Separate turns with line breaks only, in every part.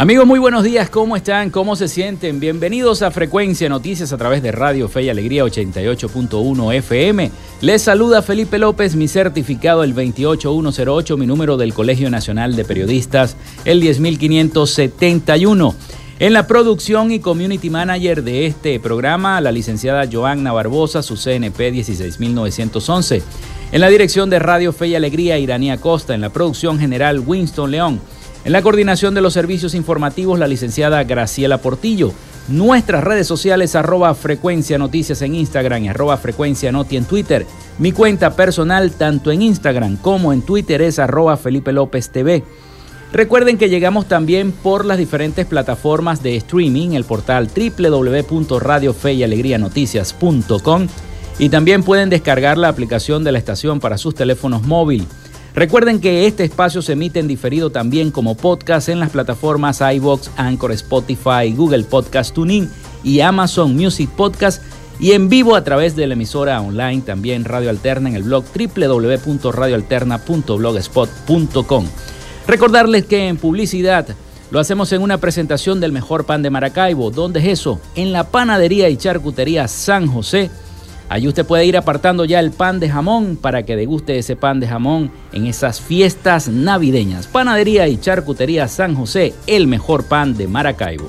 Amigos, muy buenos días, ¿cómo están? ¿Cómo se sienten? Bienvenidos a Frecuencia Noticias a través de Radio Fe y Alegría 88.1 FM. Les saluda Felipe López, mi certificado el 28108, mi número del Colegio Nacional de Periodistas el 10571. En la producción y community manager de este programa, la licenciada Joanna Barbosa, su CNP 16911. En la dirección de Radio Fe y Alegría, Iranía Costa. En la producción general, Winston León. En la coordinación de los servicios informativos, la licenciada Graciela Portillo. Nuestras redes sociales, arroba frecuencia noticias en Instagram y arroba frecuencia noti en Twitter. Mi cuenta personal, tanto en Instagram como en Twitter, es arroba Felipe López TV. Recuerden que llegamos también por las diferentes plataformas de streaming, el portal www.radiofeyalegrianoticias.com y también pueden descargar la aplicación de la estación para sus teléfonos móviles. Recuerden que este espacio se emite en diferido también como podcast en las plataformas iBox, Anchor, Spotify, Google Podcast Tuning y Amazon Music Podcast y en vivo a través de la emisora online también Radio Alterna en el blog www.radioalterna.blogspot.com. Recordarles que en publicidad lo hacemos en una presentación del mejor pan de Maracaibo. ¿Dónde es eso? En la panadería y charcutería San José Allí usted puede ir apartando ya el pan de jamón para que deguste ese pan de jamón en esas fiestas navideñas. Panadería y Charcutería San José, el mejor pan de Maracaibo.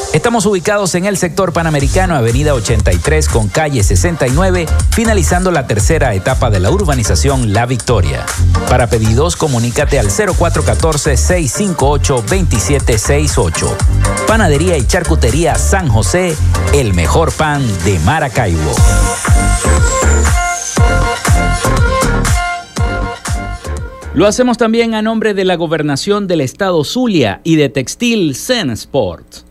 Estamos ubicados en el sector panamericano, avenida 83 con calle 69, finalizando la tercera etapa de la urbanización La Victoria. Para pedidos, comunícate al 0414-658-2768. Panadería y Charcutería San José, el mejor pan de Maracaibo. Lo hacemos también a nombre de la Gobernación del Estado Zulia y de Textil Zen Sport.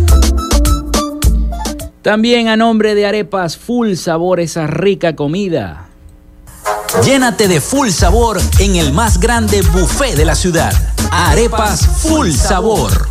También a nombre de Arepas Full Sabor, esa rica comida. Llénate de full sabor en el más grande buffet de la ciudad. Arepas Full Sabor.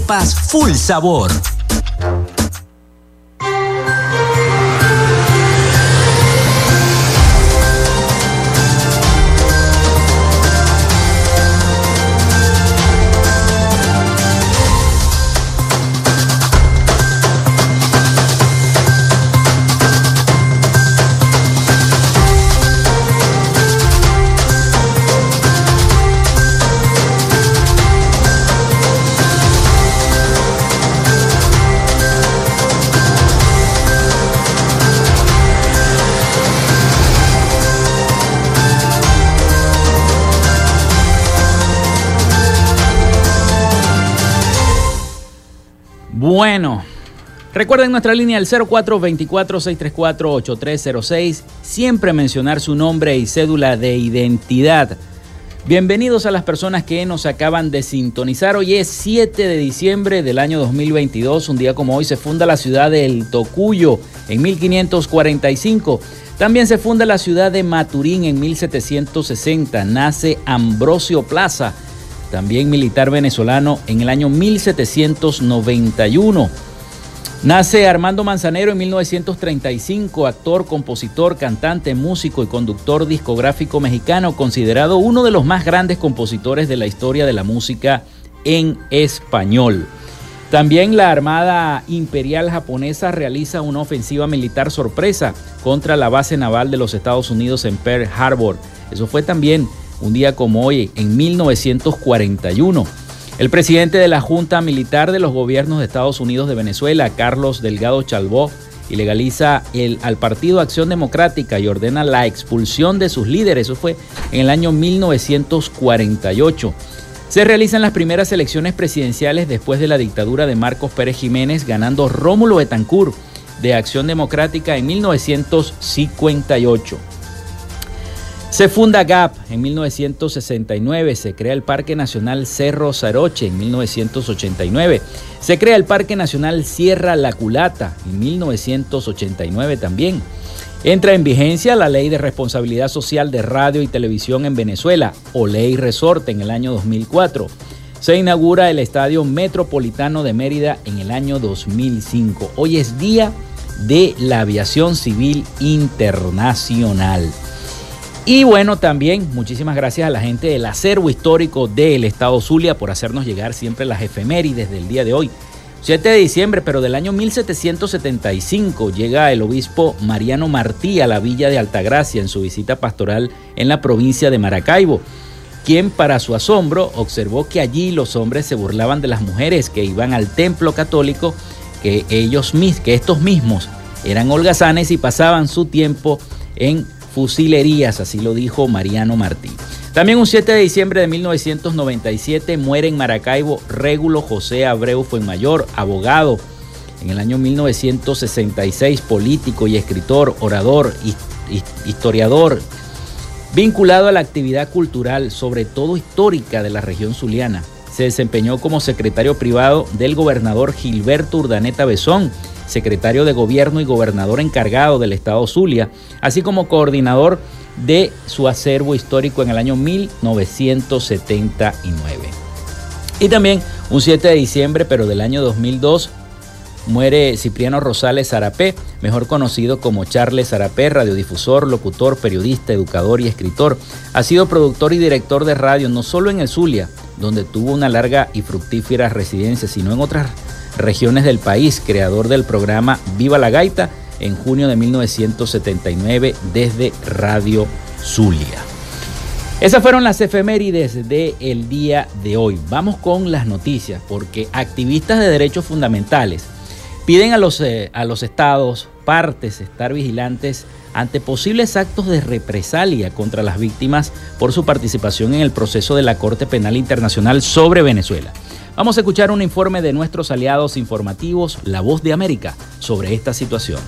arepas full sabor. Recuerden nuestra línea el 0424-634-8306. Siempre mencionar su nombre y cédula de identidad. Bienvenidos a las personas que nos acaban de sintonizar. Hoy es 7 de diciembre del año 2022. Un día como hoy se funda la ciudad del Tocuyo en 1545. También se funda la ciudad de Maturín en 1760. Nace Ambrosio Plaza también militar venezolano en el año 1791. Nace Armando Manzanero en 1935, actor, compositor, cantante, músico y conductor discográfico mexicano, considerado uno de los más grandes compositores de la historia de la música en español. También la Armada Imperial japonesa realiza una ofensiva militar sorpresa contra la base naval de los Estados Unidos en Pearl Harbor. Eso fue también un día como hoy, en 1941. El presidente de la Junta Militar de los Gobiernos de Estados Unidos de Venezuela, Carlos Delgado Chalbó, ilegaliza al Partido Acción Democrática y ordena la expulsión de sus líderes. Eso fue en el año 1948. Se realizan las primeras elecciones presidenciales después de la dictadura de Marcos Pérez Jiménez, ganando Rómulo Betancourt de Acción Democrática en 1958. Se funda GAP en 1969, se crea el Parque Nacional Cerro Zaroche en 1989, se crea el Parque Nacional Sierra La Culata en 1989 también. Entra en vigencia la Ley de Responsabilidad Social de Radio y Televisión en Venezuela, o Ley Resorte, en el año 2004. Se inaugura el Estadio Metropolitano de Mérida en el año 2005. Hoy es Día de la Aviación Civil Internacional. Y bueno, también muchísimas gracias a la gente del acervo histórico del Estado Zulia por hacernos llegar siempre las efemérides del día de hoy. 7 de diciembre, pero del año 1775, llega el obispo Mariano Martí a la villa de Altagracia en su visita pastoral en la provincia de Maracaibo, quien para su asombro observó que allí los hombres se burlaban de las mujeres que iban al templo católico, que ellos que estos mismos eran holgazanes y pasaban su tiempo en fusilerías, así lo dijo Mariano Martí. También un 7 de diciembre de 1997 muere en Maracaibo Régulo José Abreu Fuenmayor, abogado. En el año 1966, político y escritor, orador, historiador, vinculado a la actividad cultural, sobre todo histórica de la región zuliana. Se desempeñó como secretario privado del gobernador Gilberto Urdaneta Besón secretario de Gobierno y gobernador encargado del Estado Zulia, así como coordinador de su acervo histórico en el año 1979. Y también un 7 de diciembre, pero del año 2002, muere Cipriano Rosales Zarapé, mejor conocido como Charles Zarapé, radiodifusor, locutor, periodista, educador y escritor. Ha sido productor y director de radio no solo en el Zulia, donde tuvo una larga y fructífera residencia, sino en otras regiones del país, creador del programa Viva la Gaita en junio de 1979 desde Radio Zulia. Esas fueron las efemérides del día de hoy. Vamos con las noticias, porque activistas de derechos fundamentales piden a los, eh, a los estados, partes, estar vigilantes ante posibles actos de represalia contra las víctimas por su participación en el proceso de la Corte Penal Internacional sobre Venezuela. Vamos a escuchar un informe de nuestros aliados informativos, La Voz de América, sobre esta situación.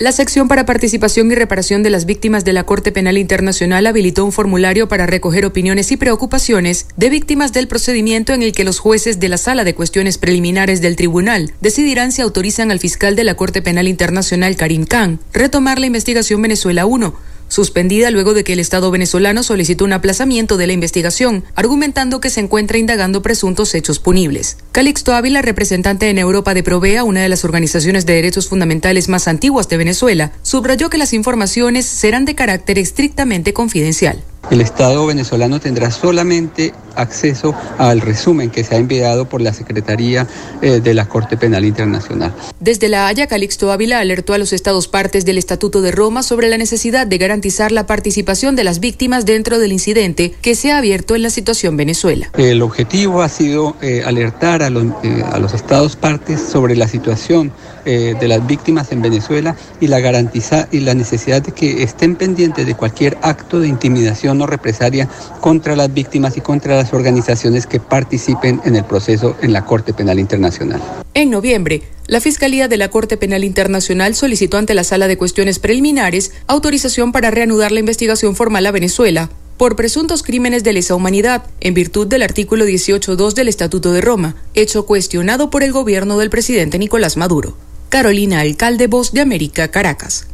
La sección para participación y reparación de las víctimas de la Corte Penal Internacional habilitó un formulario para recoger opiniones y preocupaciones de víctimas del procedimiento en el que los jueces de la Sala de Cuestiones Preliminares del Tribunal decidirán si autorizan al fiscal de la Corte Penal Internacional Karim Khan retomar la investigación Venezuela 1 suspendida luego de que el Estado venezolano solicitó un aplazamiento de la investigación, argumentando que se encuentra indagando presuntos hechos punibles. Calixto Ávila, representante en Europa de Provea, una de las organizaciones de derechos fundamentales más antiguas de Venezuela, subrayó que las informaciones serán de carácter estrictamente confidencial.
El Estado venezolano tendrá solamente acceso al resumen que se ha enviado por la Secretaría eh, de la Corte Penal Internacional.
Desde La Haya, Calixto Ávila alertó a los Estados partes del Estatuto de Roma sobre la necesidad de garantizar la participación de las víctimas dentro del incidente que se ha abierto en la situación Venezuela.
El objetivo ha sido eh, alertar a los, eh, a los Estados partes sobre la situación de las víctimas en Venezuela y la garantiza y la necesidad de que estén pendientes de cualquier acto de intimidación o represalia contra las víctimas y contra las organizaciones que participen en el proceso en la Corte Penal Internacional.
En noviembre, la Fiscalía de la Corte Penal Internacional solicitó ante la Sala de Cuestiones Preliminares autorización para reanudar la investigación formal a Venezuela por presuntos crímenes de lesa humanidad, en virtud del artículo 18.2 del Estatuto de Roma, hecho cuestionado por el gobierno del presidente Nicolás Maduro. Carolina Alcalde, Voz de América, Caracas.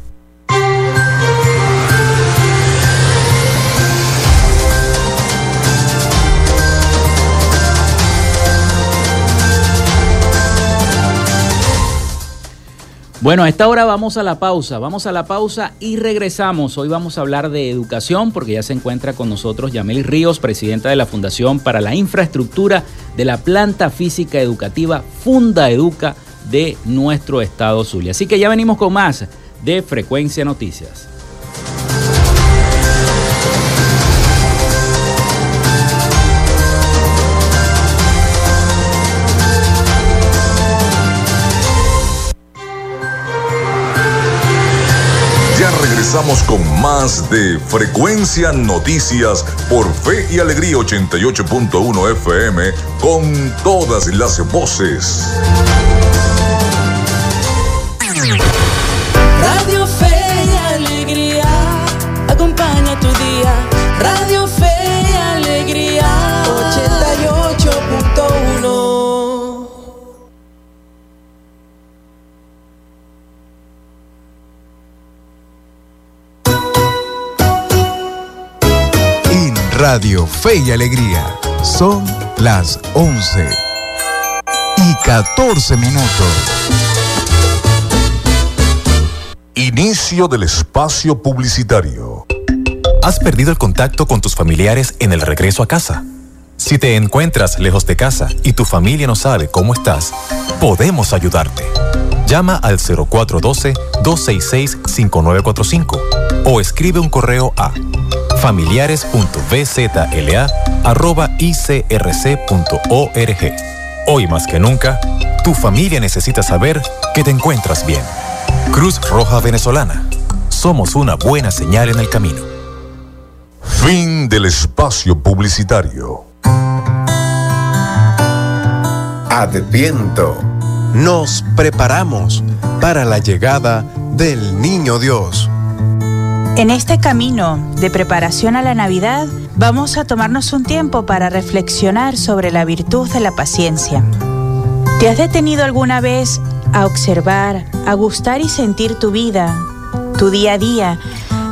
Bueno, a esta hora vamos a la pausa, vamos a la pausa y regresamos. Hoy vamos a hablar de educación porque ya se encuentra con nosotros Yameli Ríos, presidenta de la Fundación para la Infraestructura de la Planta Física Educativa Funda Educa de nuestro estado Zulia. Así que ya venimos con más de Frecuencia Noticias.
regresamos con más de Frecuencia Noticias por Fe y Alegría 88.1 FM con todas las voces.
Radio Fe y Alegría.
Son las 11 y 14 minutos.
Inicio del espacio publicitario.
¿Has perdido el contacto con tus familiares en el regreso a casa? Si te encuentras lejos de casa y tu familia no sabe cómo estás, podemos ayudarte. Llama al 0412-266-5945 o escribe un correo a familiares.bzla.icrc.org. Hoy más que nunca, tu familia necesita saber que te encuentras bien. Cruz Roja Venezolana. Somos una buena señal en el camino.
Fin del espacio publicitario.
Adviento. Nos preparamos para la llegada del Niño Dios.
En este camino de preparación a la Navidad, vamos a tomarnos un tiempo para reflexionar sobre la virtud de la paciencia. ¿Te has detenido alguna vez a observar, a gustar y sentir tu vida, tu día a día,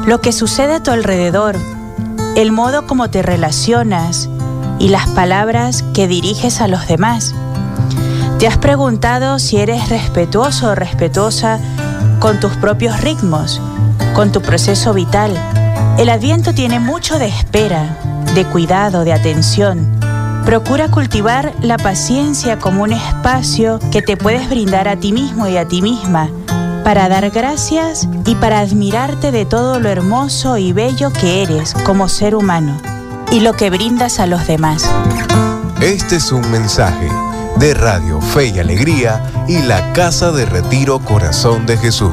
lo que sucede a tu alrededor, el modo como te relacionas y las palabras que diriges a los demás? ¿Te has preguntado si eres respetuoso o respetuosa con tus propios ritmos? Con tu proceso vital. El adviento tiene mucho de espera, de cuidado, de atención. Procura cultivar la paciencia como un espacio que te puedes brindar a ti mismo y a ti misma para dar gracias y para admirarte de todo lo hermoso y bello que eres como ser humano y lo que brindas a los demás.
Este es un mensaje de Radio Fe y Alegría y la Casa de Retiro Corazón de Jesús.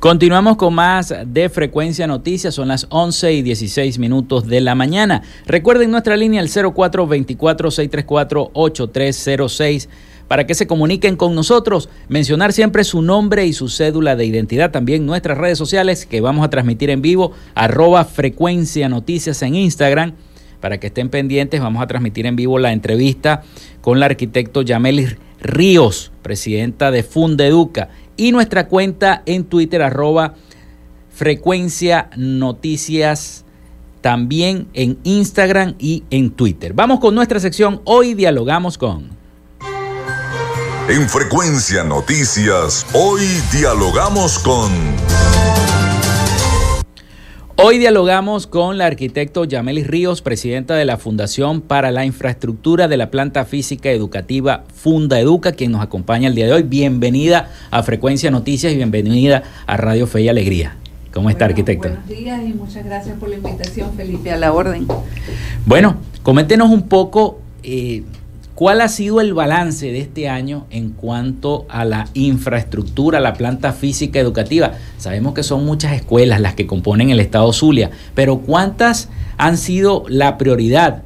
Continuamos con más de Frecuencia Noticias, son las 11 y 16 minutos de la mañana. Recuerden nuestra línea el 0424-634-8306 para que se comuniquen con nosotros, mencionar siempre su nombre y su cédula de identidad, también nuestras redes sociales que vamos a transmitir en vivo, arroba Frecuencia Noticias en Instagram, para que estén pendientes, vamos a transmitir en vivo la entrevista con la arquitecto Yamelis Ríos, presidenta de Fundeduca y nuestra cuenta en Twitter arroba frecuencia noticias también en Instagram y en Twitter. Vamos con nuestra sección Hoy dialogamos con.
En frecuencia noticias, hoy dialogamos con...
Hoy dialogamos con la arquitecto Yamelis Ríos, presidenta de la Fundación para la Infraestructura de la Planta Física Educativa Funda Educa, quien nos acompaña el día de hoy. Bienvenida a Frecuencia Noticias y bienvenida a Radio Fe y Alegría. ¿Cómo está, arquitecto?
Buenos días y muchas gracias por la invitación, Felipe, a la orden.
Bueno, coméntenos un poco eh, ¿Cuál ha sido el balance de este año en cuanto a la infraestructura, la planta física educativa? Sabemos que son muchas escuelas las que componen el estado Zulia, pero ¿cuántas han sido la prioridad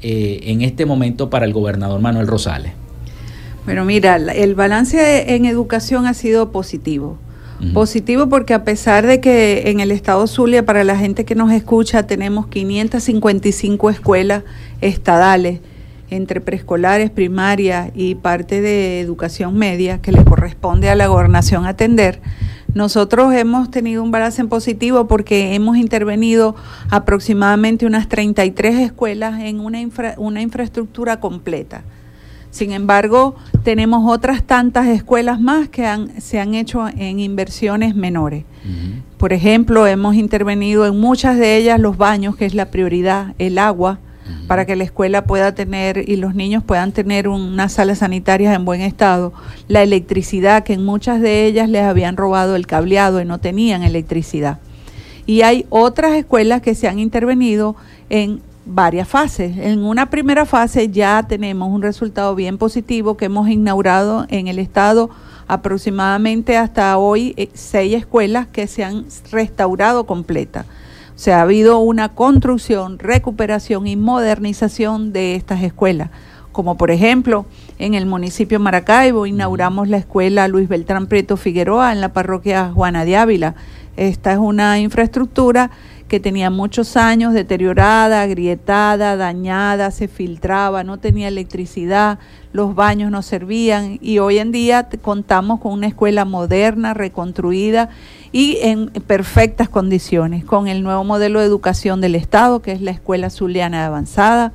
eh, en este momento para el gobernador Manuel Rosales?
Bueno, mira, el balance en educación ha sido positivo. Positivo porque a pesar de que en el estado Zulia, para la gente que nos escucha, tenemos 555 escuelas estadales, entre preescolares, primaria y parte de educación media que le corresponde a la gobernación atender, nosotros hemos tenido un balance en positivo porque hemos intervenido aproximadamente unas 33 escuelas en una, una infraestructura completa. Sin embargo, tenemos otras tantas escuelas más que han, se han hecho en inversiones menores. Por ejemplo, hemos intervenido en muchas de ellas los baños, que es la prioridad, el agua, para que la escuela pueda tener y los niños puedan tener unas salas sanitarias en buen estado, la electricidad, que en muchas de ellas les habían robado el cableado y no tenían electricidad. Y hay otras escuelas que se han intervenido en varias fases. En una primera fase ya tenemos un resultado bien positivo que hemos inaugurado en el estado aproximadamente hasta hoy eh, seis escuelas que se han restaurado completas o sea, ha habido una construcción, recuperación y modernización de estas escuelas. Como por ejemplo, en el municipio de Maracaibo inauguramos la escuela Luis Beltrán Prieto Figueroa en la parroquia Juana de Ávila. Esta es una infraestructura que tenía muchos años deteriorada, agrietada, dañada, se filtraba, no tenía electricidad, los baños no servían y hoy en día contamos con una escuela moderna, reconstruida y en perfectas condiciones, con el nuevo modelo de educación del Estado, que es la Escuela Zuliana Avanzada.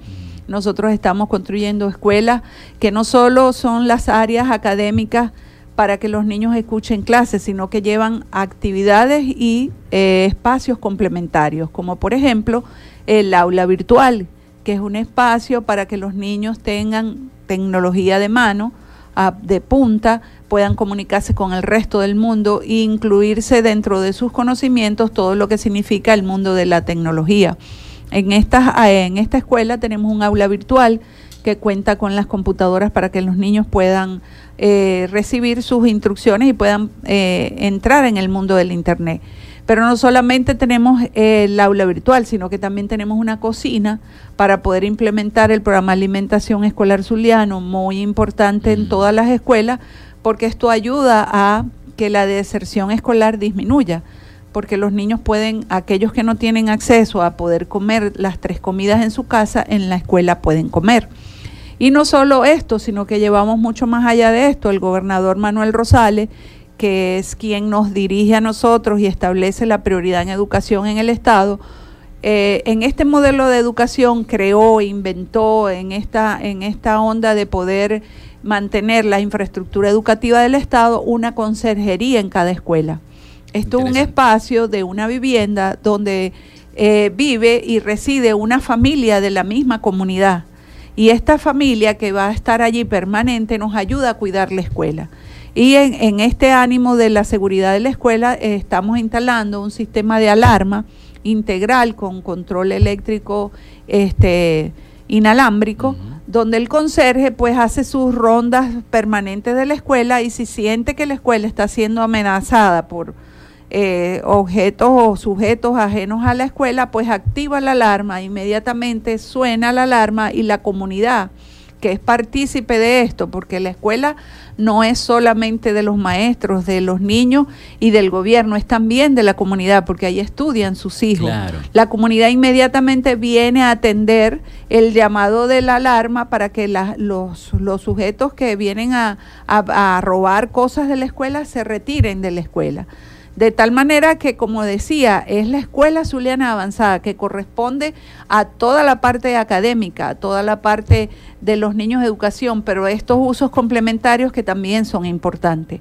Nosotros estamos construyendo escuelas que no solo son las áreas académicas para que los niños escuchen clases, sino que llevan actividades y eh, espacios complementarios, como por ejemplo el aula virtual, que es un espacio para que los niños tengan tecnología de mano, de punta, puedan comunicarse con el resto del mundo e incluirse dentro de sus conocimientos todo lo que significa el mundo de la tecnología. En esta, en esta escuela tenemos un aula virtual que cuenta con las computadoras para que los niños puedan eh, recibir sus instrucciones y puedan eh, entrar en el mundo del Internet. Pero no solamente tenemos el aula virtual, sino que también tenemos una cocina para poder implementar el programa de alimentación escolar zuliano, muy importante en todas las escuelas, porque esto ayuda a que la deserción escolar disminuya, porque los niños pueden, aquellos que no tienen acceso a poder comer las tres comidas en su casa, en la escuela pueden comer. Y no solo esto, sino que llevamos mucho más allá de esto. El gobernador Manuel Rosales, que es quien nos dirige a nosotros y establece la prioridad en educación en el Estado, eh, en este modelo de educación creó, inventó en esta, en esta onda de poder mantener la infraestructura educativa del Estado, una conserjería en cada escuela. Esto es un espacio de una vivienda donde eh, vive y reside una familia de la misma comunidad. Y esta familia que va a estar allí permanente nos ayuda a cuidar la escuela. Y en, este ánimo de la seguridad de la escuela eh, estamos instalando un sistema de alarma integral con control eléctrico este, inalámbrico, donde el conserje pues hace sus rondas permanentes de la escuela y si siente que la escuela está siendo amenazada por eh, objetos o sujetos ajenos a la escuela, pues activa la alarma, inmediatamente suena la alarma y la comunidad que es partícipe de esto, porque la escuela no es solamente de los maestros, de los niños y del gobierno, es también de la comunidad, porque ahí estudian sus hijos. La comunidad inmediatamente viene a atender el llamado de la alarma para que los, los, sujetos que vienen a, a robar cosas de la escuela se retiren de la escuela. De tal manera que, como decía, es la escuela zuliana avanzada que corresponde a toda la parte académica, a toda la parte de los niños de educación, pero estos usos complementarios que también son importantes.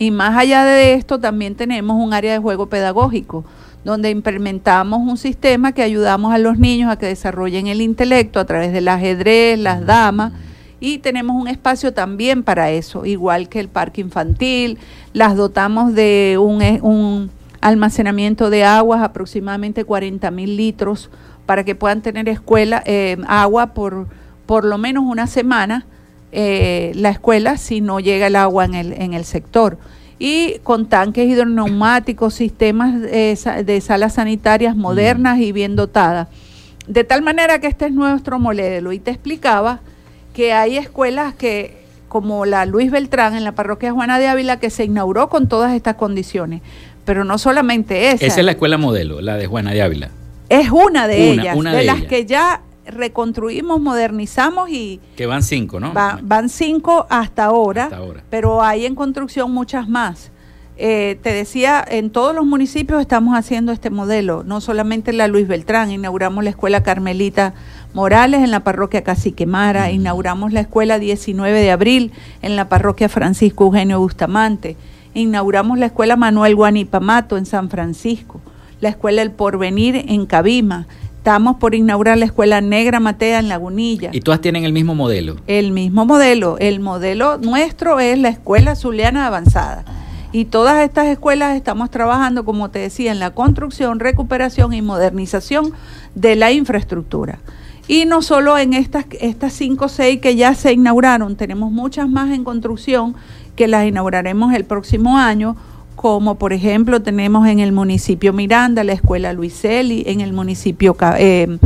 Y más allá de esto, también tenemos un área de juego pedagógico, donde implementamos un sistema que ayudamos a los niños a que desarrollen el intelecto a través del ajedrez, las damas y tenemos un espacio también para eso, igual que el parque infantil, las dotamos de un, eh, un almacenamiento de aguas, aproximadamente 40 mil litros, para que puedan tener escuela, eh, agua por por lo menos una semana eh, la escuela si no llega el agua en el, en el sector. Y con tanques hidroneumáticos, sistemas de salas sanitarias modernas y bien dotadas. De tal manera que este es nuestro modelo. Y te explicaba que hay escuelas que, como la Luis Beltrán en la parroquia Juana de Ávila, que se inauguró con todas estas condiciones. Pero no solamente esa.
Esa es la escuela modelo, la de Juana de Ávila.
Es una de ellas, de, las que ya reconstruimos, modernizamos y...
Que van cinco, ¿no?
van cinco hasta ahora, pero hay en construcción muchas más. Eh, te decía, en todos los municipios estamos haciendo este modelo, no solamente en la Luis Beltrán, inauguramos la escuela Carmelita Morales en la parroquia Caciquemara, inauguramos la escuela 19 de abril en la parroquia Francisco Eugenio Bustamante, inauguramos la escuela Manuel Guanipamato en San Francisco, la escuela El Porvenir en Cabima, estamos por inaugurar la escuela Negra Matea en Lagunilla.
¿Y todas tienen el mismo modelo?
El mismo modelo, el modelo nuestro es la escuela zuliana avanzada. Y todas estas escuelas estamos trabajando, como te decía, en la construcción, recuperación y modernización de la infraestructura. Y no solo en estas, estas cinco o seis que ya se inauguraron, tenemos muchas más en construcción que las inauguraremos el próximo año, como por ejemplo tenemos en el municipio Miranda la escuela Luiseli, en el municipio eh,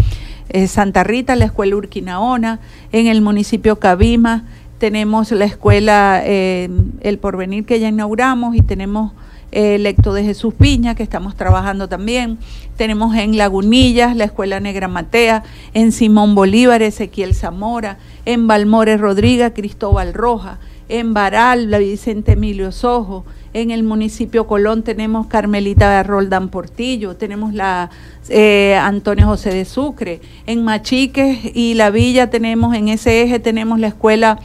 eh, Santa Rita la escuela Urquinaona, en el municipio Cabima tenemos la escuela eh, El Porvenir que ya inauguramos y tenemos el Lecto de Jesús Piña, que estamos trabajando también. Tenemos en Lagunillas la Escuela Negra Matea, en Simón Bolívar, Ezequiel Zamora, en Balmores Rodríguez, Cristóbal Roja, en Baral, la Vicente Emilio Sojo, en el municipio Colón tenemos Carmelita Roldán Portillo, tenemos la eh, Antonio José de Sucre, en Machiques y la Villa tenemos, en ese eje tenemos la escuela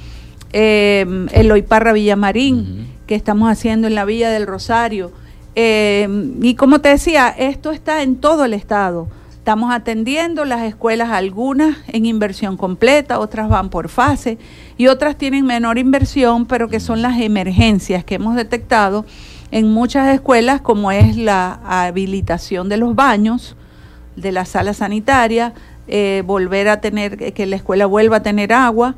eh, Eloy Parra Villamarín, que estamos haciendo en la Villa del Rosario. Eh, y como te decía, esto está en todo el estado. Estamos atendiendo las escuelas, algunas en inversión completa, otras van por fase y otras tienen menor inversión, pero que son las emergencias que hemos detectado en muchas escuelas, como es la habilitación de los baños, de la sala sanitaria, eh, volver a tener, que la escuela vuelva a tener agua,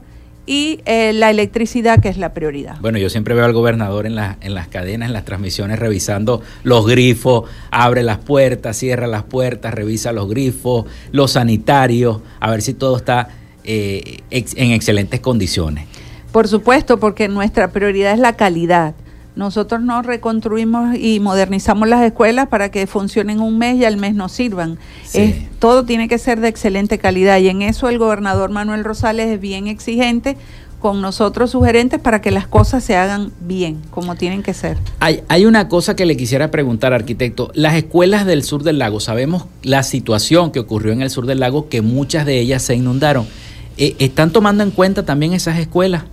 y eh, la electricidad, que es la prioridad.
Bueno, yo siempre veo al gobernador en, en las cadenas, en las transmisiones, revisando los grifos, abre las puertas, cierra las puertas, revisa los grifos, los sanitarios, a ver si todo está eh, en excelentes condiciones.
Por supuesto, porque nuestra prioridad es la calidad. Nosotros no reconstruimos y modernizamos las escuelas para que funcionen un mes y al mes nos sirvan. todo tiene que ser de excelente calidad y en eso el gobernador Manuel Rosales es bien exigente con nosotros sugerentes para que las cosas se hagan bien, como tienen que ser.
Hay, hay una cosa que le quisiera preguntar, arquitecto. Las escuelas del sur del lago, sabemos la situación que ocurrió en el sur del lago, que muchas de ellas se inundaron. Eh, ¿Están tomando en cuenta también esas escuelas?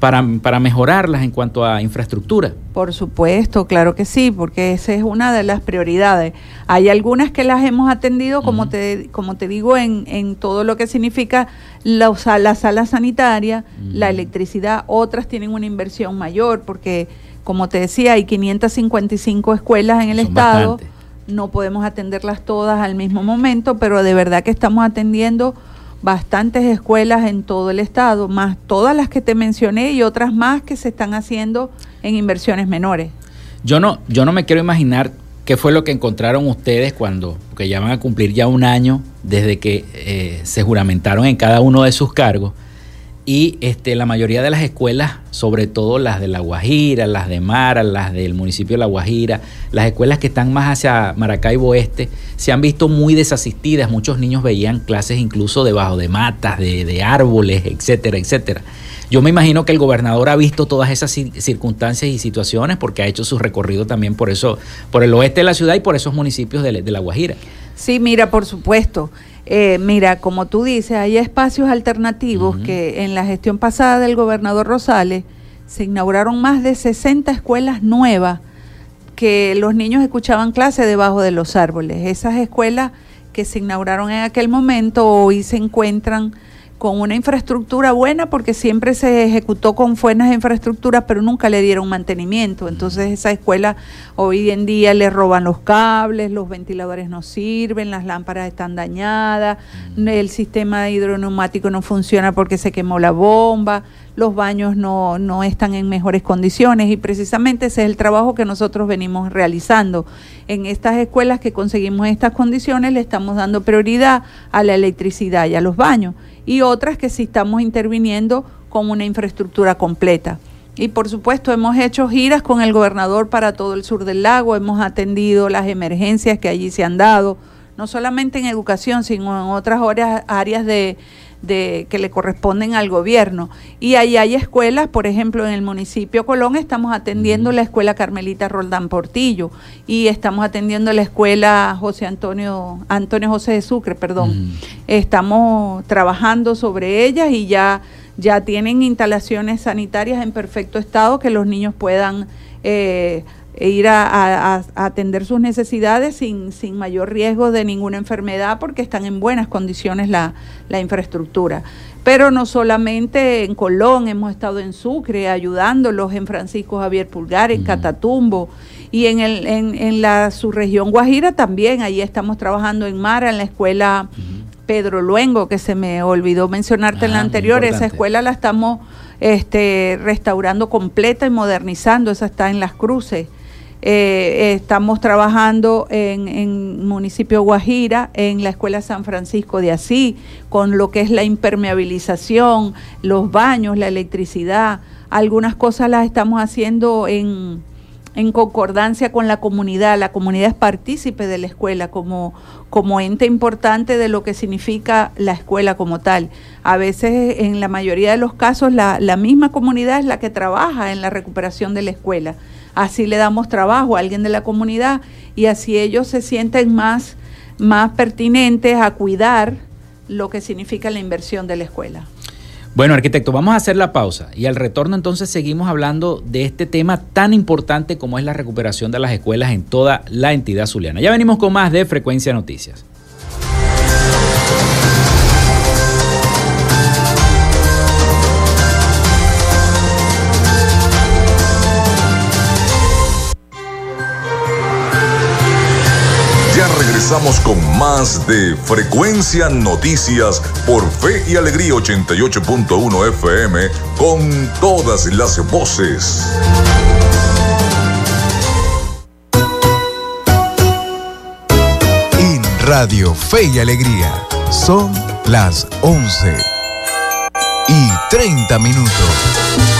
Para, para mejorarlas en cuanto a infraestructura.
Por supuesto, claro que sí, porque esa es una de las prioridades. Hay algunas que las hemos atendido, como, te, como te digo, en, en todo lo que significa la, la sala sanitaria, la electricidad, otras tienen una inversión mayor, porque como te decía, hay 555 escuelas en el estado no podemos atenderlas todas al mismo momento, pero de verdad que estamos atendiendo bastantes escuelas en todo el estado, más todas las que te mencioné y otras más que se están haciendo en inversiones menores.
Yo no, yo no me quiero imaginar qué fue lo que encontraron ustedes cuando, que ya van a cumplir ya un año desde que eh, se juramentaron en cada uno de sus cargos y este, la mayoría de las escuelas, sobre todo las de La Guajira, las de Mara, las del municipio de La Guajira, las escuelas que están más hacia Maracaibo Oeste, se han visto muy desasistidas. Muchos niños veían clases incluso debajo de matas, de, de árboles, etcétera, etcétera. Yo me imagino que el gobernador ha visto todas esas circunstancias y situaciones porque ha hecho su recorrido también por eso, por el oeste de la ciudad y por esos municipios de, de La Guajira.
Sí, mira, por supuesto. Eh, mira, como tú dices, hay espacios alternativos que en la gestión pasada del gobernador Rosales se inauguraron más de 60 escuelas nuevas que los niños escuchaban clase debajo de los árboles. Esas escuelas que se inauguraron en aquel momento hoy se encuentran con una infraestructura buena porque siempre se ejecutó con buenas infraestructuras, pero nunca le dieron mantenimiento. Entonces esa escuela hoy en día le roban los cables, los ventiladores no sirven, las lámparas están dañadas, el sistema hidroneumático no funciona porque se quemó la bomba, los baños no, no están en mejores condiciones y precisamente ese es el trabajo que nosotros venimos realizando. En estas escuelas que conseguimos estas condiciones le estamos dando prioridad a la electricidad y a los baños y otras que sí estamos interviniendo con una infraestructura completa. Y por supuesto hemos hecho giras con el gobernador para todo el sur del lago, hemos atendido las emergencias que allí se han dado, no solamente en educación, sino en otras áreas de, de, que le corresponden al gobierno. Y ahí hay escuelas, por ejemplo, en el municipio Colón estamos atendiendo la escuela Carmelita Roldán Portillo y estamos atendiendo la escuela José Antonio, Antonio José de Sucre, perdón. Estamos trabajando sobre ellas y ya, ya tienen instalaciones sanitarias en perfecto estado que los niños puedan... Eh, e ir a, atender sus necesidades sin, sin, mayor riesgo de ninguna enfermedad porque están en buenas condiciones la, la, infraestructura. Pero no solamente en Colón, hemos estado en Sucre ayudándolos, en Francisco Javier Pulgar, en Catatumbo y en, el, en, en la subregión Guajira también, ahí estamos trabajando en Mara, en la escuela Pedro Luengo, que se me olvidó mencionarte en la ah, anterior, esa escuela la estamos este, restaurando completa y modernizando, esa está en las cruces. Eh, estamos trabajando en, en, municipio Guajira, en la Escuela San Francisco de Asís, con lo que es la impermeabilización, los baños, la electricidad. Algunas cosas las estamos haciendo en, concordancia con la comunidad. La comunidad es partícipe de la escuela como, como ente importante de lo que significa la escuela como tal. A veces, en la mayoría de los casos, la misma comunidad es la que trabaja en la recuperación de la escuela así le damos trabajo a alguien de la comunidad y así ellos se sienten más, más pertinentes a cuidar lo que significa la inversión de la escuela.
Bueno, arquitecto, vamos a hacer la pausa y al retorno entonces seguimos hablando de este tema tan importante como es la recuperación de las escuelas en toda la entidad zuliana. Ya venimos con más de Frecuencia Noticias.
Regresamos con más de Frecuencia Noticias por Fe y Alegría 88.1 FM con todas las voces.
En Radio Fe y Alegría son las 11 y 30 minutos.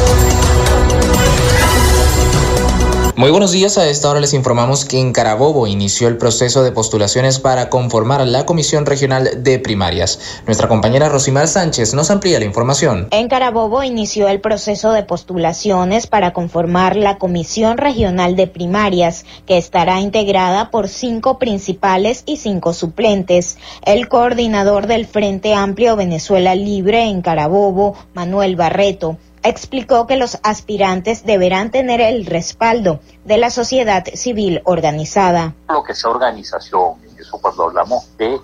Muy buenos días, a esta hora les informamos que en Carabobo inició el proceso de postulaciones para conformar la Comisión Regional de Primarias. Nuestra compañera Rosimar Sánchez nos amplía la información.
En Carabobo inició el proceso de postulaciones para conformar la Comisión Regional de Primarias, que estará integrada por cinco principales y cinco suplentes. El coordinador del Frente Amplio Venezuela Libre en Carabobo, Manuel Barreto, explicó que los aspirantes deberán tener el respaldo de la sociedad civil organizada.
Lo que sea organización, eso cuando hablamos de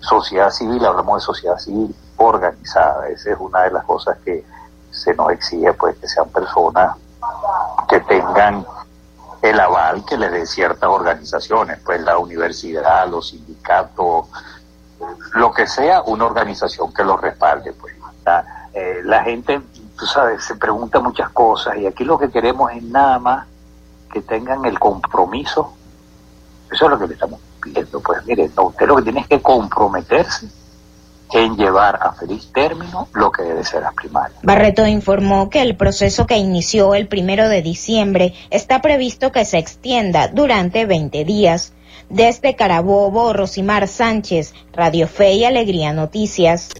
sociedad civil, hablamos de sociedad civil organizada. Esa es una de las cosas que se nos exige, pues, que sean personas que tengan el aval que les dé ciertas organizaciones, pues la universidad, los sindicatos, lo que sea, una organización que los respalde, pues. Eh, la gente, tú sabes, se pregunta muchas cosas y aquí lo que queremos es nada más que tengan el compromiso. Eso es lo que le estamos pidiendo. Pues mire, usted lo que tiene es que comprometerse en llevar a feliz término lo que debe ser las primarias.
Barreto informó que el proceso que inició el primero de diciembre está previsto que se extienda durante 20 días. Desde Carabobo, Rosimar Sánchez, Radio Fe y Alegría Noticias.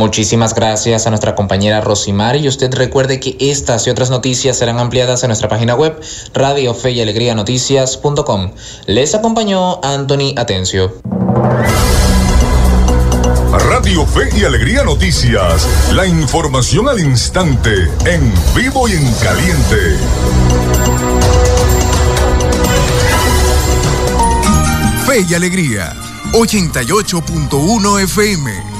Muchísimas gracias a nuestra compañera Rosimar y usted recuerde que estas y otras noticias serán ampliadas en nuestra página web Radio Fe y Alegría Noticias.com. Les acompañó Anthony Atencio.
Radio Fe y Alegría Noticias, la información al instante, en vivo y en caliente.
Fe y Alegría, 88.1 FM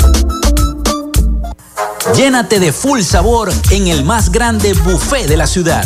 Llénate de full sabor en el más grande buffet de la ciudad.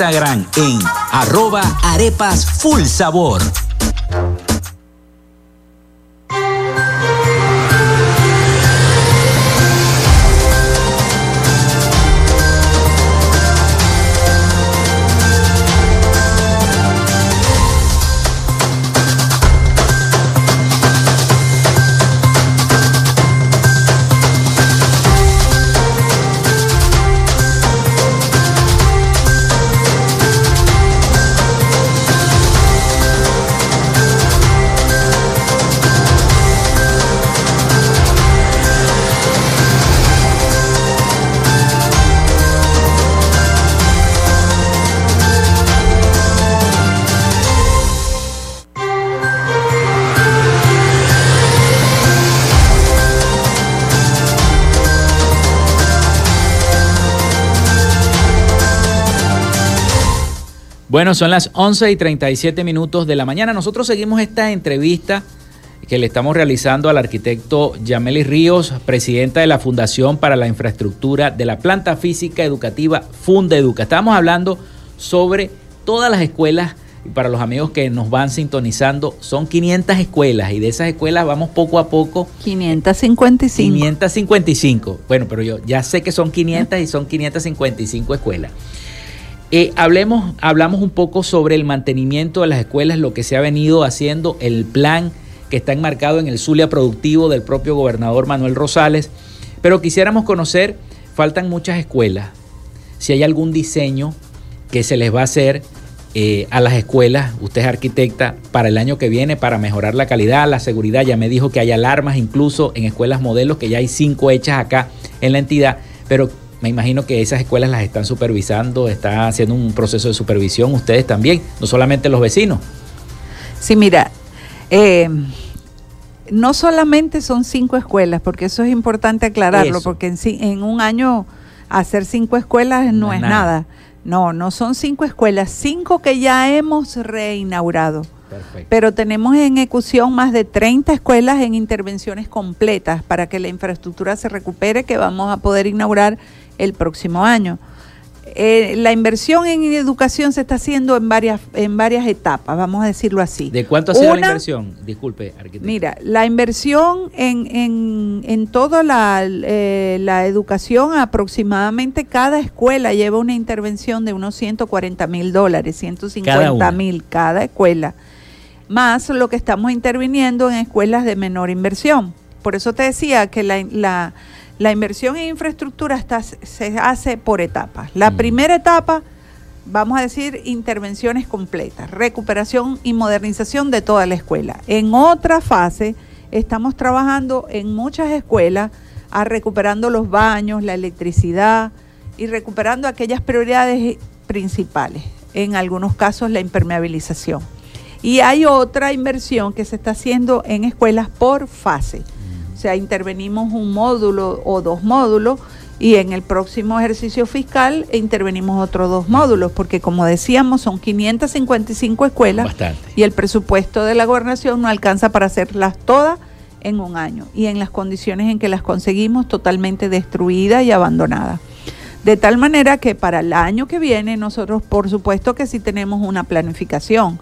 en arroba arepas full sabor. Bueno, son las 11 y 37 minutos de la mañana. Nosotros seguimos esta entrevista que le estamos realizando al arquitecto Yameli Ríos, presidenta de la Fundación para la Infraestructura de la Planta Física Educativa Fundeduca. Estamos hablando sobre todas las escuelas y para los amigos que nos van sintonizando, son 500 escuelas y de esas escuelas vamos poco a poco.
555.
555. Bueno, pero yo ya sé que son 500 y son 555 escuelas. Eh, hablemos, hablamos un poco sobre el mantenimiento de las escuelas, lo que se ha venido haciendo, el plan que está enmarcado en el Zulia Productivo del propio gobernador Manuel Rosales. Pero quisiéramos conocer, faltan muchas escuelas, si hay algún diseño que se les va a hacer eh, a las escuelas, usted es arquitecta, para el año que viene, para mejorar la calidad, la seguridad. Ya me dijo que hay alarmas incluso en escuelas modelos, que ya hay cinco hechas acá en la entidad, pero me imagino que esas escuelas las están supervisando, está haciendo un proceso de supervisión ustedes también, no solamente los vecinos.
Sí, mira, eh, no solamente son cinco escuelas, porque eso es importante aclararlo, porque en, en, un año hacer cinco escuelas no, es nada. No, no son cinco escuelas, cinco que ya hemos reinaugurado. Pero tenemos en ejecución más de 30 escuelas en intervenciones completas para que la infraestructura se recupere, que vamos a poder inaugurar el próximo año. Eh, la inversión en educación se está haciendo en varias, en varias etapas, vamos a decirlo así.
¿De cuánto ha sido la inversión? Disculpe,
arquitecto. Mira, la inversión en, en, en toda la, eh, la, educación, aproximadamente cada escuela lleva una intervención de unos 140 mil dólares, 150 mil cada, escuela, más lo que estamos interviniendo en escuelas de menor inversión. Por eso te decía que la, la la inversión en infraestructura está, se hace por etapas. La mm. primera etapa, vamos a decir, intervenciones completas, recuperación y modernización de toda la escuela. En otra fase, estamos trabajando en muchas escuelas a recuperando los baños, la electricidad y recuperando aquellas prioridades principales, en algunos casos la impermeabilización. Y hay otra inversión que se está haciendo en escuelas por fase sea, intervenimos un módulo o dos módulos y en el próximo ejercicio fiscal intervenimos otros dos módulos, porque como decíamos, son 555 escuelas y el presupuesto de la gobernación no alcanza para hacerlas todas en un año y en las condiciones en que las conseguimos totalmente destruidas y abandonadas. De tal manera que para el año que viene nosotros por supuesto que sí tenemos una planificación.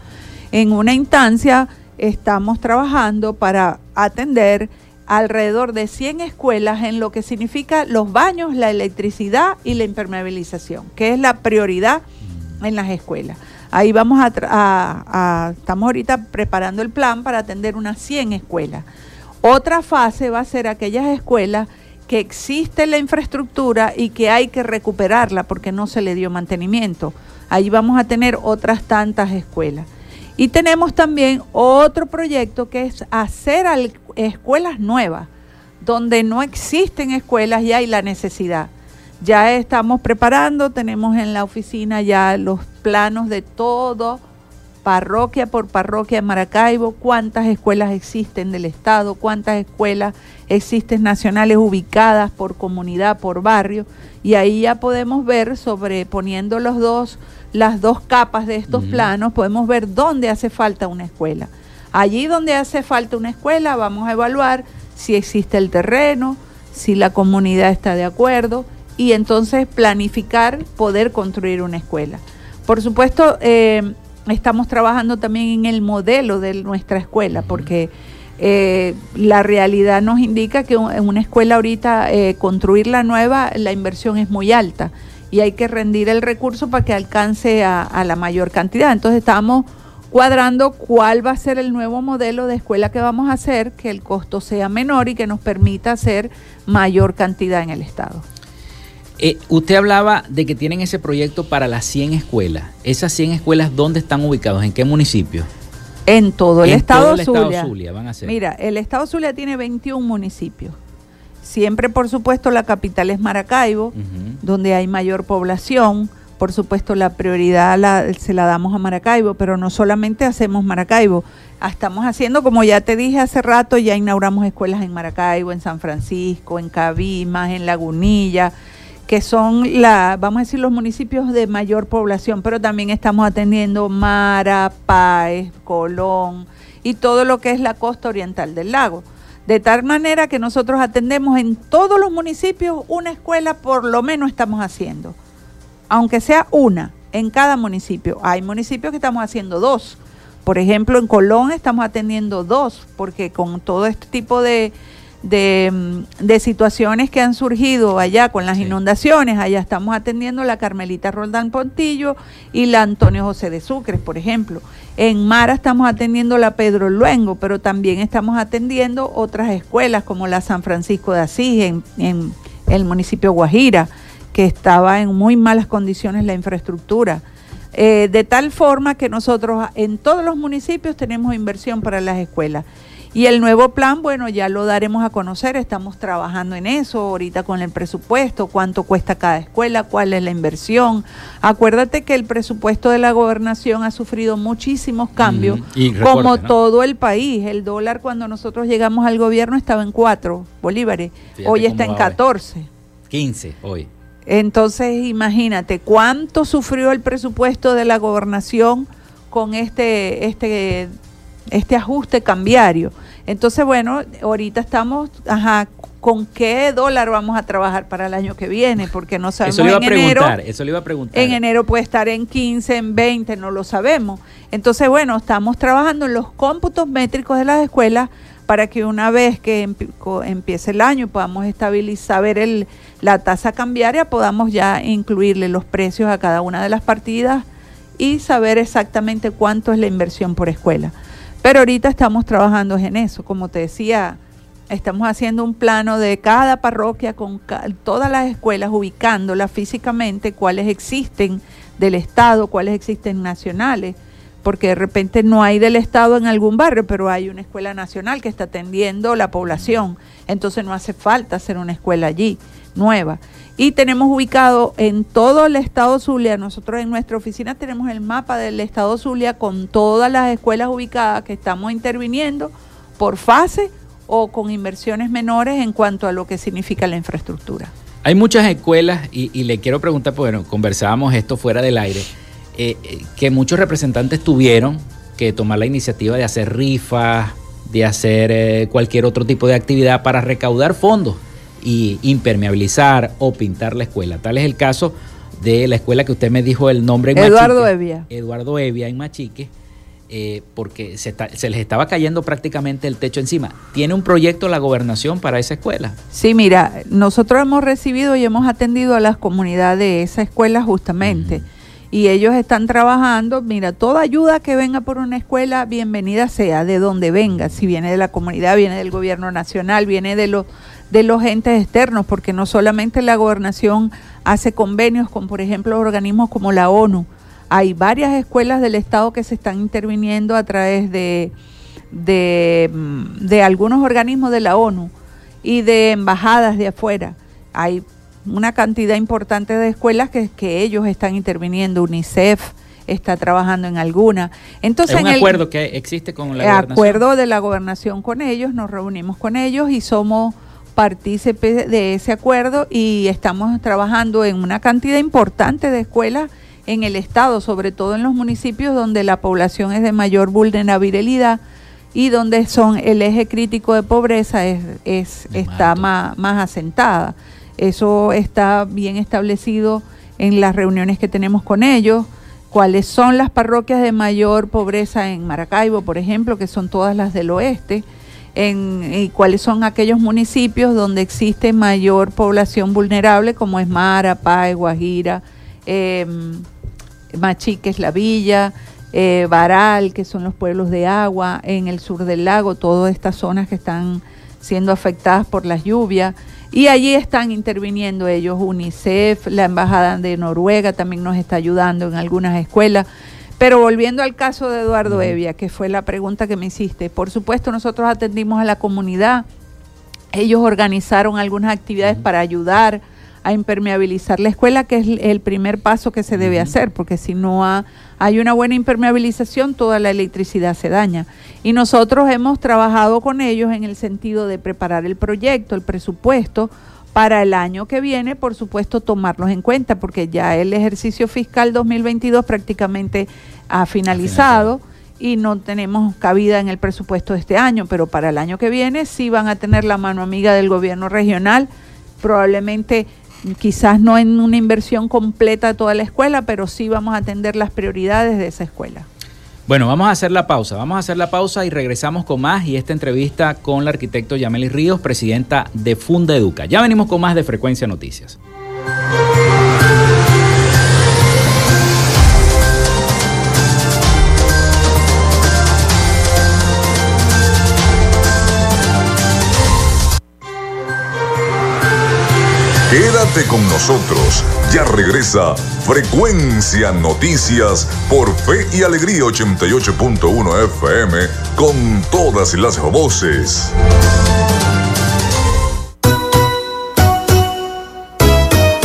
En una instancia estamos trabajando para atender alrededor de 100 escuelas en lo que significa los baños, la electricidad y la impermeabilización, que es la prioridad en las escuelas. Ahí vamos a, estamos ahorita preparando el plan para atender unas 100 escuelas. Otra fase va a ser aquellas escuelas que existe la infraestructura y que hay que recuperarla porque no se le dio mantenimiento. Ahí vamos a tener otras tantas escuelas. Y tenemos también otro proyecto que es hacer escuelas nuevas, donde no existen escuelas y hay la necesidad. Ya estamos preparando, tenemos en la oficina ya los planos de todo parroquia por parroquia en Maracaibo, cuántas escuelas existen del Estado, cuántas escuelas existen nacionales ubicadas por comunidad, por barrio, y ahí ya podemos ver, sobreponiendo los dos, las dos capas de estos planos, podemos ver dónde hace falta una escuela. Allí donde hace falta una escuela, vamos a evaluar si existe el terreno, si la comunidad está de acuerdo, y entonces planificar poder construir una escuela. Por supuesto, eh, estamos trabajando también en el modelo de nuestra escuela, porque eh, la realidad nos indica que en una escuela ahorita eh, construir la nueva, la inversión es muy alta y hay que rendir el recurso para que alcance a, a la mayor cantidad. Entonces estamos cuadrando cuál va a ser el nuevo modelo de escuela que vamos a hacer, que el costo sea menor y que nos permita hacer mayor cantidad en el Estado.
Eh, usted hablaba de que tienen ese proyecto para las 100 escuelas. ¿Esas 100 escuelas dónde están ubicados? ¿En qué municipio?
En todo el,
En
estado,
todo el estado
Zulia.
Zulia van a ser.
Mira, el estado Zulia tiene 21 municipios. Siempre, por supuesto, la capital es Maracaibo, donde hay mayor población. Por supuesto, la prioridad la- se la damos a Maracaibo, pero no solamente hacemos Maracaibo. Ah, Estamos haciendo, como ya te dije hace rato, ya inauguramos escuelas en Maracaibo, en San Francisco, en Cabimas, en Lagunilla, que son la, vamos a decir, los municipios de mayor población, pero también estamos atendiendo Mara, Páez, Colón y todo lo que es la costa oriental del lago. De tal manera que nosotros atendemos en todos los municipios una escuela, por lo menos estamos haciendo, aunque sea una en cada municipio. Hay municipios que estamos haciendo dos. Por ejemplo, en Colón estamos atendiendo dos, porque con todo este tipo de, de, de situaciones que han surgido allá con las inundaciones, allá estamos atendiendo la Carmelita Roldán Pontillo y la Antonio José de Sucres, por ejemplo. En Mara estamos atendiendo la Pedro Luengo, pero también estamos atendiendo otras escuelas como la San Francisco de Asís en, en el municipio Guajira, que estaba en muy malas condiciones la infraestructura. Eh, de tal forma que nosotros en todos los municipios tenemos inversión para las escuelas. Y el nuevo plan, bueno, ya lo daremos a conocer, estamos trabajando en eso ahorita con el presupuesto, cuánto cuesta cada escuela, cuál es la inversión. Acuérdate que el presupuesto de la gobernación ha sufrido muchísimos cambios,
Mm, y recorte,
como
¿no?
todo el país. El dólar cuando nosotros llegamos al gobierno estaba en 4 bolívares,
Fíjate
hoy está en
va hoy.
14.
15 hoy.
Entonces, imagínate cuánto sufrió el presupuesto de la gobernación con este, este, este ajuste cambiario. Entonces, bueno, ahorita estamos, ajá, ¿con qué dólar vamos a trabajar para el año que viene? Porque no sabemos
Eso le iba a
enero.
preguntar, eso le iba a preguntar.
En enero puede estar en 15, en 20, no lo sabemos. Entonces, bueno, estamos trabajando en los cómputos métricos de las escuelas para que una vez que empiece el año podamos estabilizar, ver el, la tasa cambiaria, podamos ya incluirle los precios a cada una de las partidas y saber exactamente cuánto es la inversión por escuela. Pero ahorita estamos trabajando en eso, como te decía, estamos haciendo un plano de cada parroquia con ca- todas las escuelas, ubicándolas físicamente, cuáles existen del Estado, cuáles existen nacionales, porque de repente no hay del Estado en algún barrio, pero hay una escuela nacional que está atendiendo la población, entonces no hace falta hacer una escuela allí, nueva. Y tenemos ubicado en todo el estado Zulia, nosotros en nuestra oficina tenemos el mapa del estado Zulia con todas las escuelas ubicadas que estamos interviniendo por fase o con inversiones menores en cuanto a lo que significa la infraestructura.
Hay muchas escuelas y, le quiero preguntar, bueno, conversábamos esto fuera del aire, eh, eh, que muchos representantes tuvieron que tomar la iniciativa de hacer rifas, de hacer eh, cualquier otro tipo de actividad para recaudar fondos y impermeabilizar o pintar la escuela. Tal es el caso de la escuela que usted me dijo el nombre en
Eduardo
Machique.
Evia.
Eduardo Evia en Machique, eh, porque se, está- se les estaba cayendo prácticamente el techo encima. ¿Tiene un proyecto la gobernación para esa escuela?
Sí, mira, nosotros hemos recibido y hemos atendido a las comunidades de esa escuela justamente. Y ellos están trabajando, mira, toda ayuda que venga por una escuela, bienvenida sea, de donde venga, si viene de la comunidad, viene del gobierno nacional, viene de los de los entes externos, porque no solamente la gobernación hace convenios con, por ejemplo, organismos como la ONU. Hay varias escuelas del Estado que se están interviniendo a través de, de, de algunos organismos de la ONU y de embajadas de afuera. Hay una cantidad importante de escuelas que, que ellos están interviniendo, UNICEF, está trabajando en alguna. Entonces,
es un
en el
acuerdo que existe con la
gobernación. acuerdo de la gobernación con ellos, nos reunimos con ellos y somos partícipes de ese acuerdo y estamos trabajando en una cantidad importante de escuelas en el estado, sobre todo en los municipios donde la población es de mayor vulnerabilidad y donde son el eje crítico de pobreza es, es está más, más asentada. Eso está bien establecido en las reuniones que tenemos con ellos, cuáles son las parroquias de mayor pobreza en Maracaibo, por ejemplo, que son todas las del oeste, en, y cuáles son aquellos municipios donde existe mayor población vulnerable, como es Mara, Pai, Guajira, eh, Machiques, La Villa, eh, Baral, que son los pueblos de agua, en el sur del lago, todas estas zonas que están siendo afectadas por las lluvias. Y allí están interviniendo ellos, UNICEF, la Embajada de Noruega también nos está ayudando en algunas escuelas. Pero volviendo al caso de Eduardo Evia, que fue la pregunta que me hiciste, por supuesto nosotros atendimos a la comunidad, ellos organizaron algunas actividades para ayudar a impermeabilizar la escuela, que es el primer paso que se debe hacer, porque si no hay una buena impermeabilización, toda la electricidad se daña. Y nosotros hemos trabajado con ellos en el sentido de preparar el proyecto, el presupuesto, para el año que viene, por supuesto, tomarlos en cuenta, porque ya el ejercicio fiscal 2022 prácticamente ha finalizado y no tenemos cabida en el presupuesto de este año, pero para el año que viene sí van a tener la mano amiga del gobierno regional, probablemente quizás no en una inversión completa a toda la escuela, pero sí vamos a atender las prioridades de esa escuela.
Bueno, vamos a hacer la pausa, vamos a hacer la pausa y regresamos con más y esta entrevista con la arquitecto Yameli Ríos, presidenta de Funda Educa. Ya venimos con más de Frecuencia Noticias.
Quédate con nosotros. Ya regresa Frecuencia Noticias por Fe y Alegría 88.1 FM con todas las voces.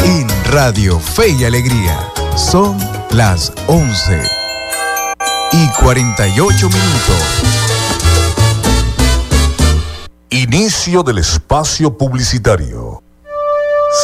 En Radio Fe y Alegría son las 11 y 48 minutos.
Inicio del espacio publicitario.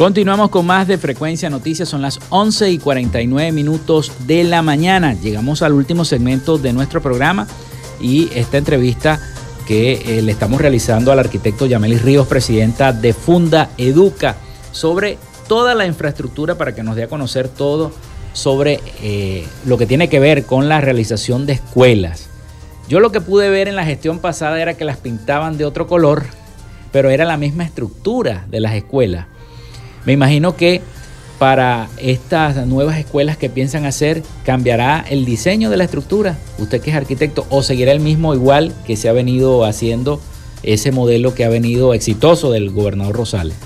Continuamos con más de Frecuencia Noticias, son las 11 y 49 minutos de la mañana. Llegamos al último segmento de nuestro programa y esta entrevista que eh, le estamos realizando al arquitecto Yamelis Ríos, presidenta de Funda Educa, sobre toda la infraestructura para que nos dé a conocer todo sobre eh, lo que tiene que ver con la realización de escuelas. Yo lo que pude ver en la gestión pasada era que las pintaban de otro color, pero era la misma estructura de las escuelas. Me imagino que para estas nuevas escuelas que piensan hacer, ¿cambiará el diseño de la estructura? Usted que es arquitecto, o seguirá el mismo igual que se ha venido haciendo ese modelo que ha venido exitoso del gobernador Rosales.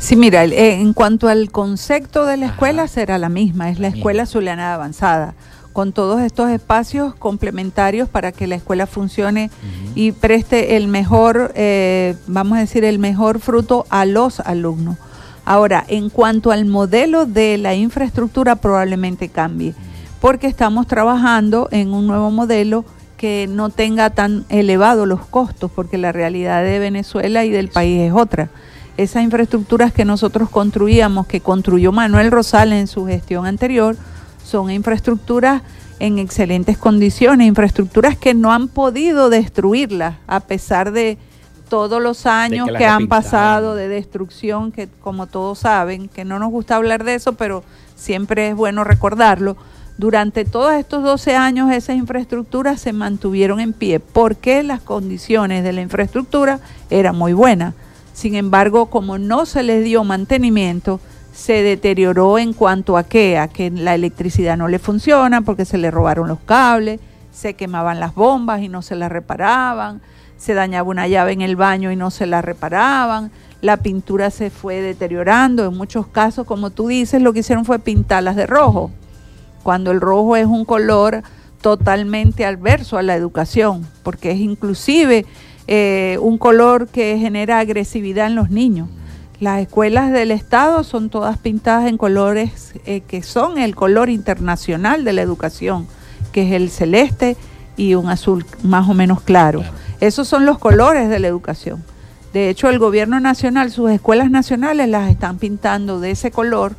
Sí, mira, en cuanto al concepto de la escuela, será la misma, es la, escuela zuliana avanzada, con todos estos espacios complementarios para que la escuela funcione y preste el mejor, eh, vamos a decir, el mejor fruto a los alumnos Ahora, en cuanto al modelo de la infraestructura, probablemente cambie, porque estamos trabajando en un nuevo modelo que no tenga tan elevados los costos, porque la realidad de Venezuela y del país es otra. Esas infraestructuras que nosotros construíamos, que construyó Manuel Rosales en su gestión anterior, son infraestructuras en excelentes condiciones, infraestructuras que no han podido destruirlas a pesar de todos los años que, han pasado de destrucción, que como todos saben, que no nos gusta hablar de eso, pero siempre es bueno recordarlo. Durante todos estos 12 años esas infraestructuras se mantuvieron en pie porque las condiciones de la infraestructura eran muy buenas. Sin embargo, como no se les dio mantenimiento, se deterioró en cuanto a qué, a que la electricidad no le funciona porque se le robaron los cables, se quemaban las bombas y no se las reparaban, se dañaba una llave en el baño y no se la reparaban, la pintura se fue deteriorando, en muchos casos, como tú dices, lo que hicieron fue pintarlas de rojo, cuando el rojo es un color totalmente adverso a la educación, porque es inclusive eh, un color que genera agresividad en los niños. Las escuelas del Estado son todas pintadas en colores eh, que son el color internacional de la educación, que es el celeste y un azul más o menos claro. Esos son los colores de la educación. De hecho, el gobierno nacional, sus escuelas nacionales las están pintando de ese color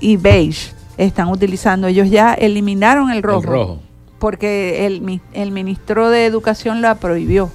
y beige están utilizando. Ellos ya eliminaron el rojo,
rojo.
porque el, el ministro de Educación la prohibió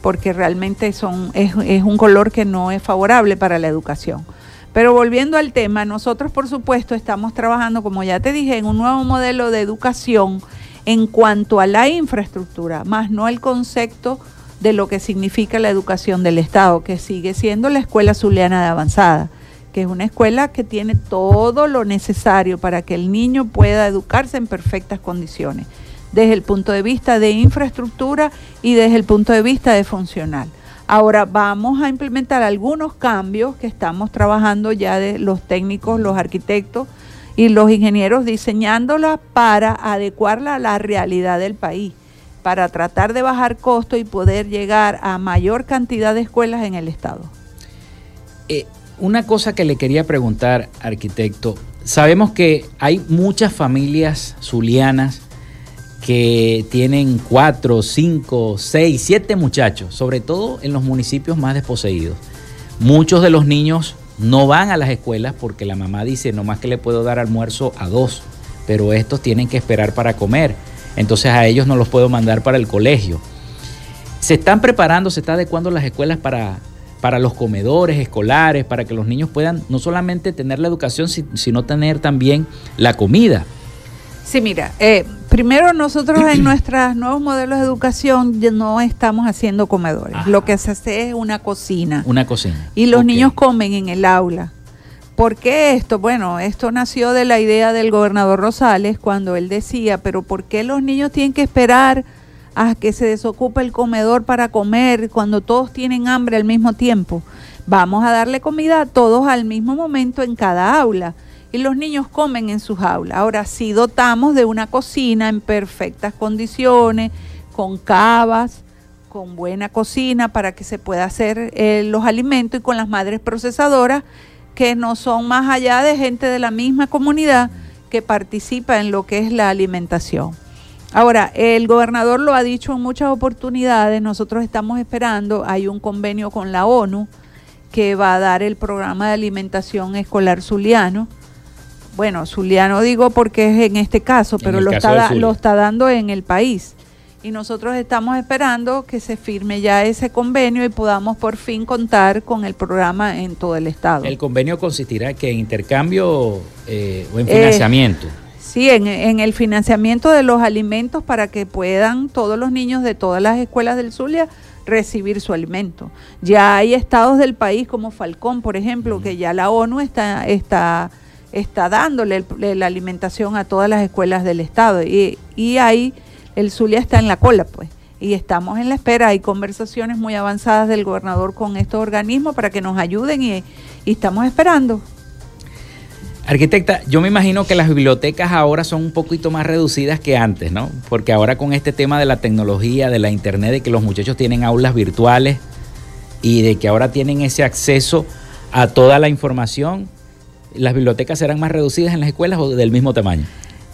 porque realmente son, es, es un color que no es favorable para la educación. Pero volviendo al tema, nosotros por supuesto estamos trabajando, como ya te dije, en un nuevo modelo de educación en cuanto a la infraestructura, más no el concepto de lo que significa la educación del Estado, que sigue siendo la Escuela Zuliana de Avanzada, que es una escuela que tiene todo lo necesario para que el niño pueda educarse en perfectas condiciones desde el punto de vista de infraestructura y desde el punto de vista de funcional. Ahora vamos a implementar algunos cambios que estamos trabajando ya de los técnicos, los arquitectos y los ingenieros diseñándola para adecuarla a la realidad del país, para tratar de bajar costos y poder llegar a mayor cantidad de escuelas en el estado.
Eh, una cosa que le quería preguntar, arquitecto, sabemos que hay muchas familias zulianas que tienen cuatro, cinco, seis, siete muchachos, sobre todo en los municipios más desposeídos. Muchos de los niños no van a las escuelas porque la mamá dice, no más que le puedo dar almuerzo a dos, pero estos tienen que esperar para comer. Entonces a ellos no los puedo mandar para el colegio. Se están preparando, se está adecuando las escuelas para, para los comedores escolares, para que los niños puedan no solamente tener la educación, sino tener también la comida.
Sí, mira, eh, primero nosotros en nuestros nuevos modelos de educación no estamos haciendo comedores. Lo que se hace es una cocina.
Una cocina.
Y los niños comen en el aula. ¿Por qué esto? Bueno, esto nació de la idea del gobernador Rosales cuando él decía, pero ¿por qué los niños tienen que esperar a que se desocupe el comedor para comer cuando todos tienen hambre al mismo tiempo? Vamos a darle comida a todos al mismo momento en cada aula y los niños comen en sus aulas. Ahora sí dotamos de una cocina en perfectas condiciones, con cavas, con buena cocina para que se pueda hacer eh, los alimentos y con las madres procesadoras que no son más allá de gente de la misma comunidad que participa en lo que es la alimentación. Ahora, el gobernador lo ha dicho en muchas oportunidades, nosotros estamos esperando, hay un convenio con la ONU que va a dar el programa de alimentación escolar zuliano, bueno, Zuliano digo porque es en este caso, pero lo está, lo está dando en el país. Y nosotros estamos esperando que se firme ya ese convenio y podamos por fin contar con el programa en todo el estado.
¿El convenio consistirá que en intercambio eh, o en financiamiento?
sí, en, en, el financiamiento de los alimentos para que puedan todos los niños de todas las escuelas del Zulia recibir su alimento. Ya hay estados del país como Falcón, por ejemplo, que ya la ONU está, está está dándole la alimentación a todas las escuelas del estado y, y ahí el Zulia está en la cola, pues. Y estamos en la espera, hay conversaciones muy avanzadas del gobernador con estos organismos para que nos ayuden y, y estamos esperando.
Arquitecta, yo me imagino que las bibliotecas ahora son un poquito más reducidas que antes, ¿no? Porque ahora con este tema de la tecnología, de la internet, de que los muchachos tienen aulas virtuales y de que ahora tienen ese acceso a toda la información, las bibliotecas serán más reducidas en las escuelas o del mismo tamaño.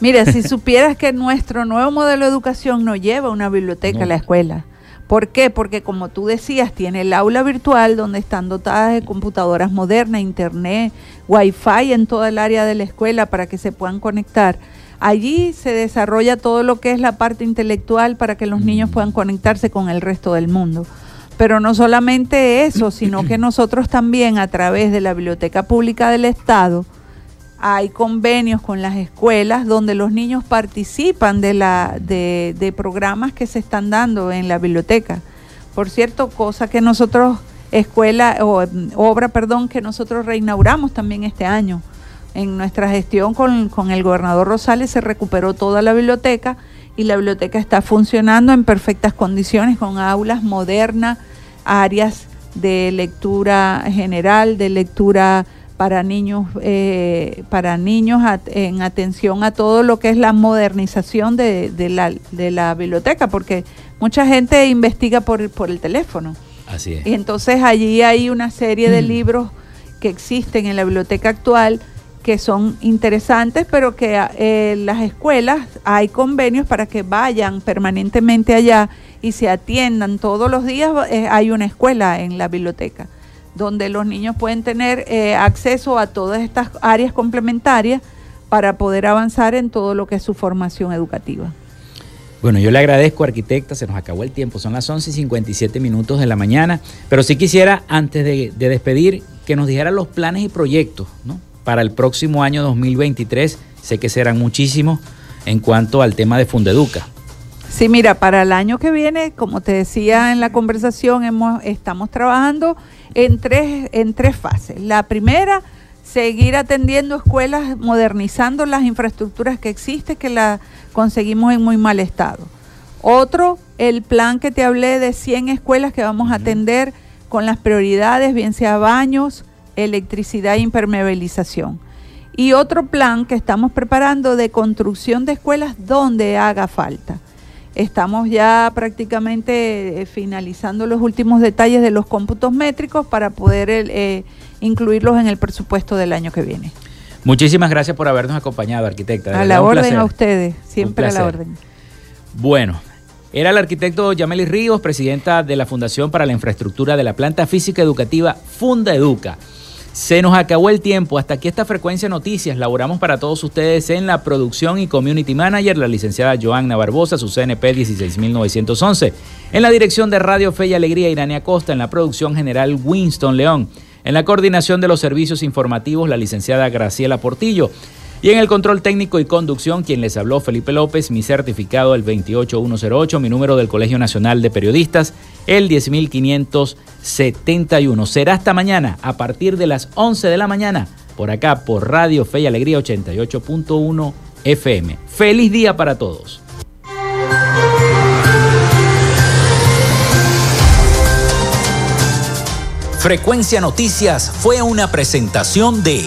Mira, si supieras que nuestro nuevo modelo de educación no lleva una biblioteca a la escuela. ¿Por qué? Porque como tú decías, tiene el aula virtual donde están dotadas de computadoras modernas, internet, wifi en toda el área de la escuela para que se puedan conectar. Allí se desarrolla todo lo que es la parte intelectual para que los niños puedan conectarse con el resto del mundo. Pero no solamente eso, sino que nosotros también a través de la Biblioteca Pública del Estado, hay convenios con las escuelas donde los niños participan de, la, de, de, programas que se están dando en la biblioteca. Por cierto, cosa que nosotros, escuela, o obra, perdón, que nosotros reinauguramos también este año. En nuestra gestión con, con el gobernador Rosales se recuperó toda la biblioteca y la biblioteca está funcionando en perfectas condiciones con aulas modernas, áreas de lectura general, de lectura para niños, eh, para niños en atención a todo lo que es la modernización de, la, de, la, biblioteca, porque mucha gente investiga por, por el teléfono.
Así es.
Y entonces allí hay una serie de libros que existen en la biblioteca actual que son interesantes, pero que en eh, las escuelas hay convenios para que vayan permanentemente allá y se atiendan todos los días. Eh, hay una escuela en la biblioteca donde los niños pueden tener eh, acceso a todas estas áreas complementarias para poder avanzar en todo lo que es su formación educativa.
Bueno, yo le agradezco, arquitecta, se nos acabó el tiempo, son las 11 y 57 minutos de la mañana, pero sí quisiera, antes de, despedir, que nos dijera los planes y proyectos para el próximo año 2023, sé que serán muchísimos en cuanto al tema de Fundeduca.
Sí, mira, para el año que viene, como te decía en la conversación, hemos, estamos trabajando en tres, en tres fases. La primera, seguir atendiendo escuelas, modernizando las infraestructuras que existen, que las conseguimos en muy mal estado. Otro, el plan que te hablé de 100 escuelas que vamos a atender con las prioridades, bien sea baños, electricidad e impermeabilización. Y otro plan que estamos preparando de construcción de escuelas donde haga falta. Estamos ya prácticamente eh, finalizando los últimos detalles de los cómputos métricos para poder eh, incluirlos en el presupuesto del año que viene.
Muchísimas gracias por habernos acompañado, arquitecta.
a la orden a ustedes, siempre a la orden.
Bueno, era el arquitecto Yameli Ríos, presidenta de la Fundación para la Infraestructura de la Planta Física Educativa Funda Educa. Se nos acabó el tiempo. Hasta aquí esta frecuencia noticias. Laboramos para todos ustedes en la producción y community manager, la licenciada Joanna Barbosa, su CNP 16911. En la dirección de Radio Fe y Alegría, Irania Costa. En la producción general, Winston León. En la coordinación de los servicios informativos, la licenciada Graciela Portillo. Y en el control técnico y conducción, quien les habló Felipe López, mi certificado el 28108, mi número del Colegio Nacional de Periodistas el 10571. Será hasta mañana a partir de las 11 de la mañana por acá por Radio Fe y Alegría 88.1 FM. Feliz día para todos.
Frecuencia Noticias fue una presentación de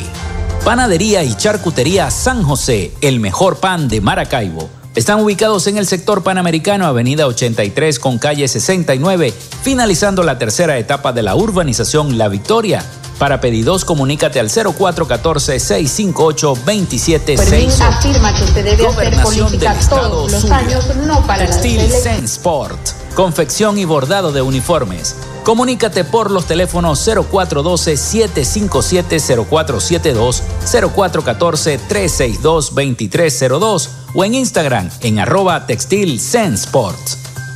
Panadería y Charcutería San José, el mejor pan de Maracaibo. Están ubicados en el sector panamericano, Avenida 83 con calle 69, finalizando la tercera etapa de la urbanización La Victoria. Para pedidos, comunícate al 0414-658-2766.
afirma que usted debe hacer política todos los años, no para
Textil Sensport, confección y bordado de uniformes. Comunícate por los teléfonos 0412-757-0472, 0414-362-2302 o en Instagram en arroba textil